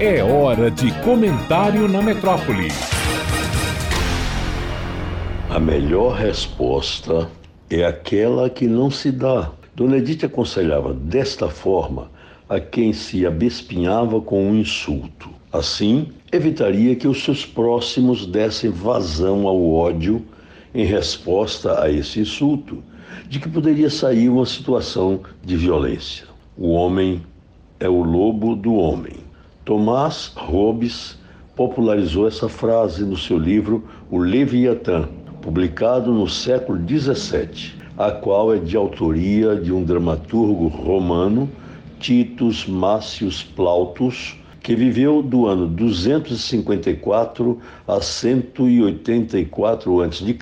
É hora de comentário na metrópole. A melhor resposta é aquela que não se dá. Dona Edith aconselhava desta forma a quem se abespinhava com um insulto. Assim, evitaria que os seus próximos dessem vazão ao ódio em resposta a esse insulto, de que poderia sair uma situação de violência. O homem é o lobo do homem. Tomás Hobbes popularizou essa frase no seu livro O Leviatã, publicado no século XVII, a qual é de autoria de um dramaturgo romano, Titus Mácius Plautus, que viveu do ano 254 a 184 a.C.,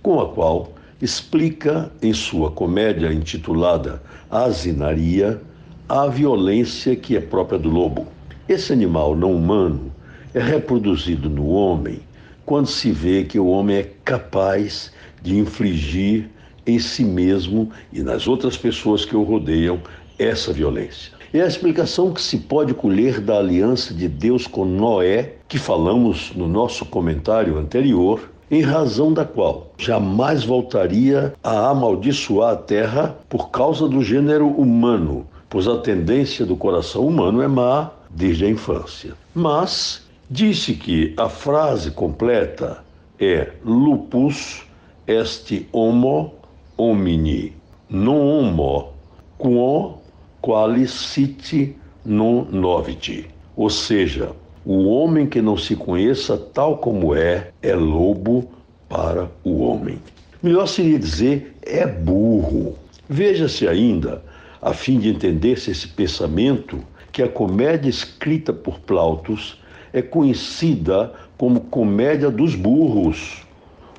com a qual explica em sua comédia intitulada Asinaria a violência que é própria do lobo. Esse animal não humano é reproduzido no homem quando se vê que o homem é capaz de infligir em si mesmo e nas outras pessoas que o rodeiam essa violência. É a explicação que se pode colher da aliança de Deus com Noé, que falamos no nosso comentário anterior, em razão da qual jamais voltaria a amaldiçoar a terra por causa do gênero humano, pois a tendência do coração humano é má desde a infância. Mas disse que a frase completa é lupus est homo homini, non homo quo qualis sit non novit. Ou seja, o homem que não se conheça tal como é, é lobo para o homem. Melhor seria dizer é burro. Veja-se ainda a fim de entender-se esse pensamento, que a comédia escrita por Plautus é conhecida como comédia dos burros,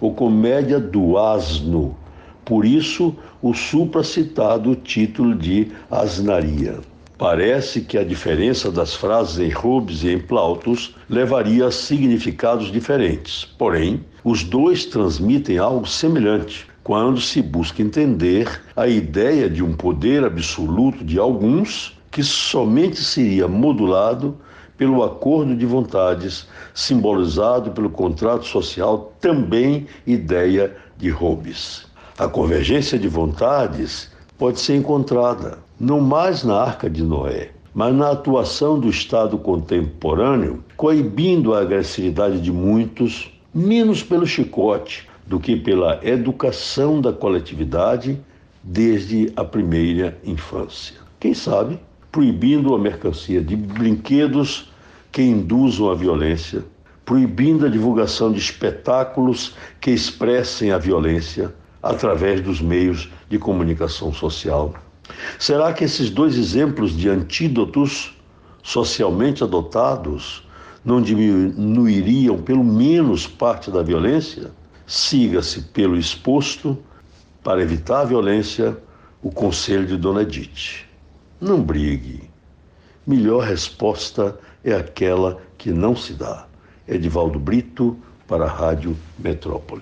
ou comédia do asno. Por isso, o supracitado título de asnaria. Parece que a diferença das frases em Hobbes e em Plautus levaria a significados diferentes. Porém, os dois transmitem algo semelhante, quando se busca entender a ideia de um poder absoluto de alguns que somente seria modulado pelo acordo de vontades, simbolizado pelo contrato social, também ideia de Hobbes. A convergência de vontades pode ser encontrada não mais na Arca de Noé, mas na atuação do Estado contemporâneo, coibindo a agressividade de muitos, menos pelo chicote, do que pela educação da coletividade desde a primeira infância. Quem sabe, proibindo a mercancia de brinquedos que induzam a violência, proibindo a divulgação de espetáculos que expressem a violência através dos meios de comunicação social. Será que esses dois exemplos de antídotos socialmente adotados não diminuiriam pelo menos parte da violência? siga-se pelo exposto para evitar a violência o conselho de Dona Edith. Não brigue. Melhor resposta é aquela que não se dá. Edivaldo Brito, para a Rádio Metrópole.